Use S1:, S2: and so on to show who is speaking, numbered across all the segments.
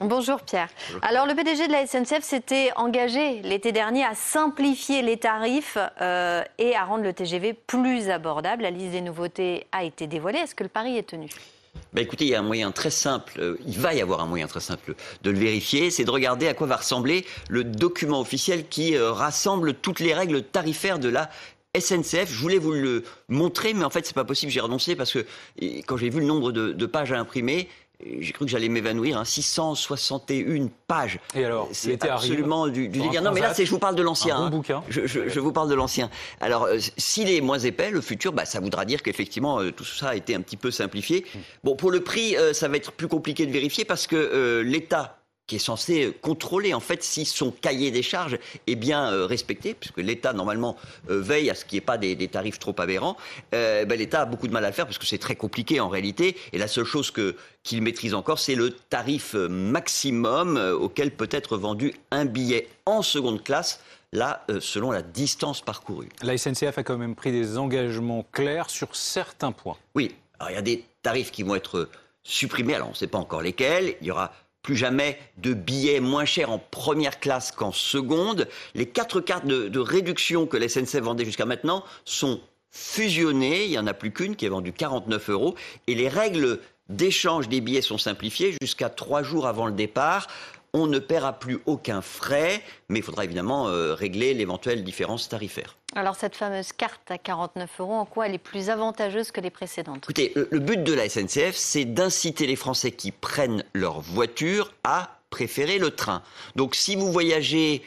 S1: Bonjour Pierre. Alors le PDG de la SNCF s'était engagé l'été dernier à simplifier les tarifs euh, et à rendre le TGV plus abordable. La liste des nouveautés a été dévoilée. Est-ce que le pari est tenu?
S2: Bah écoutez, il y a un moyen très simple, euh, il va y avoir un moyen très simple de le vérifier, c'est de regarder à quoi va ressembler le document officiel qui euh, rassemble toutes les règles tarifaires de la SNCF, je voulais vous le montrer, mais en fait, c'est pas possible. J'ai renoncé parce que quand j'ai vu le nombre de, pages à imprimer, j'ai cru que j'allais m'évanouir. Hein, 661 pages.
S3: Et alors,
S2: c'est absolument du, du délire. Non, mais là, c'est je vous parle de l'ancien.
S3: Un bon hein. bouquin.
S2: Je, je, je, vous parle de l'ancien. Alors, euh, s'il est moins épais, le futur, bah, ça voudra dire qu'effectivement, euh, tout ça a été un petit peu simplifié. Hmm. Bon, pour le prix, euh, ça va être plus compliqué de vérifier parce que l'État qui est censé contrôler en fait si son cahier des charges est bien euh, respecté, puisque l'État normalement euh, veille à ce qu'il n'y ait pas des, tarifs trop aberrants. Euh, ben, L'État a beaucoup de mal à le faire parce que c'est très compliqué en réalité. Et la seule chose que qu'il maîtrise encore, c'est le tarif maximum auquel peut être vendu un billet en seconde classe là, selon la distance parcourue.
S3: La SNCF a quand même pris des engagements clairs sur certains points.
S2: Oui, alors il y a des tarifs qui vont être supprimés, alors on ne sait pas encore lesquels. Il y aura plus jamais de billets moins chers en première classe qu'en seconde. Les quatre cartes de, réduction que la SNCF vendait jusqu'à maintenant sont fusionnées. Il n'y en a plus qu'une qui est vendue 49 euros. Et les règles d'échange des billets sont simplifiées jusqu'à trois jours avant le départ on ne paiera plus aucun frais, mais il faudra évidemment euh, régler l'éventuelle différence tarifaire.
S1: Alors cette fameuse carte à 49 euros, en quoi elle est plus avantageuse que les précédentes?
S2: Écoutez, le, but de la SNCF, c'est d'inciter les Français qui prennent leur voiture à préférer le train. Donc si vous voyagez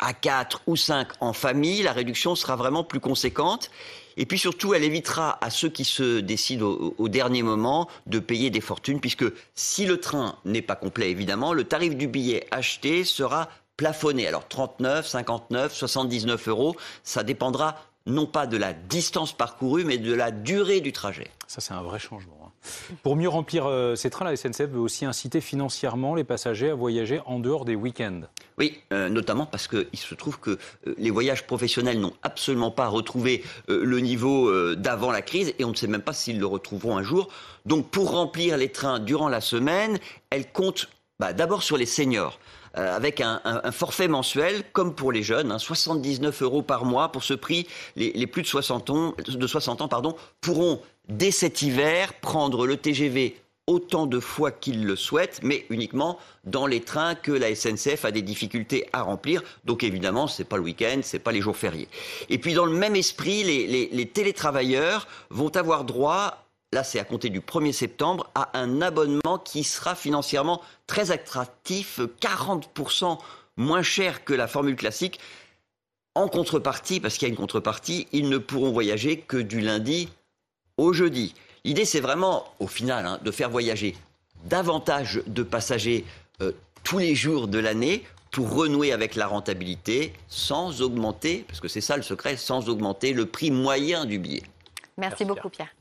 S2: à 4 ou 5 en famille, la réduction sera vraiment plus conséquente. Et puis surtout, elle évitera à ceux qui se décident au, dernier moment de payer des fortunes, puisque si le train n'est pas complet, évidemment, le tarif du billet acheté sera plafonné. Alors 39, 59, 79 euros, ça dépendra non pas de la distance parcourue, mais de la durée du trajet.
S3: Ça, c'est un vrai changement. Hein. Pour mieux remplir euh, ces trains, la SNCF veut aussi inciter financièrement les passagers à voyager en dehors des week-ends.
S2: Oui, euh, notamment parce qu'il se trouve que euh, les voyages professionnels n'ont absolument pas retrouvé le niveau d'avant la crise et on ne sait même pas s'ils le retrouveront un jour. Donc pour remplir les trains durant la semaine, elle compte bah, d'abord sur les seniors. Euh, avec un, forfait mensuel, comme pour les jeunes, 79 hein, euros par mois. Pour ce prix, les, plus de 60 ans, de 60 ans pardon, pourront, dès cet hiver, prendre le TGV autant de fois qu'ils le souhaitent, mais uniquement dans les trains que la SNCF a des difficultés à remplir. Donc évidemment, ce n'est pas le week-end, ce n'est pas les jours fériés. Et puis dans le même esprit, les télétravailleurs vont avoir droit là c'est à compter du 1er septembre, à un abonnement qui sera financièrement très attractif, 40% moins cher que la formule classique. En contrepartie, parce qu'il y a une contrepartie, ils ne pourront voyager que du lundi au jeudi. L'idée, c'est vraiment, au final, hein, de faire voyager davantage de passagers euh, tous les jours de l'année pour renouer avec la rentabilité sans augmenter, parce que c'est ça le secret, sans augmenter le prix moyen du billet.
S1: Merci, beaucoup Pierre.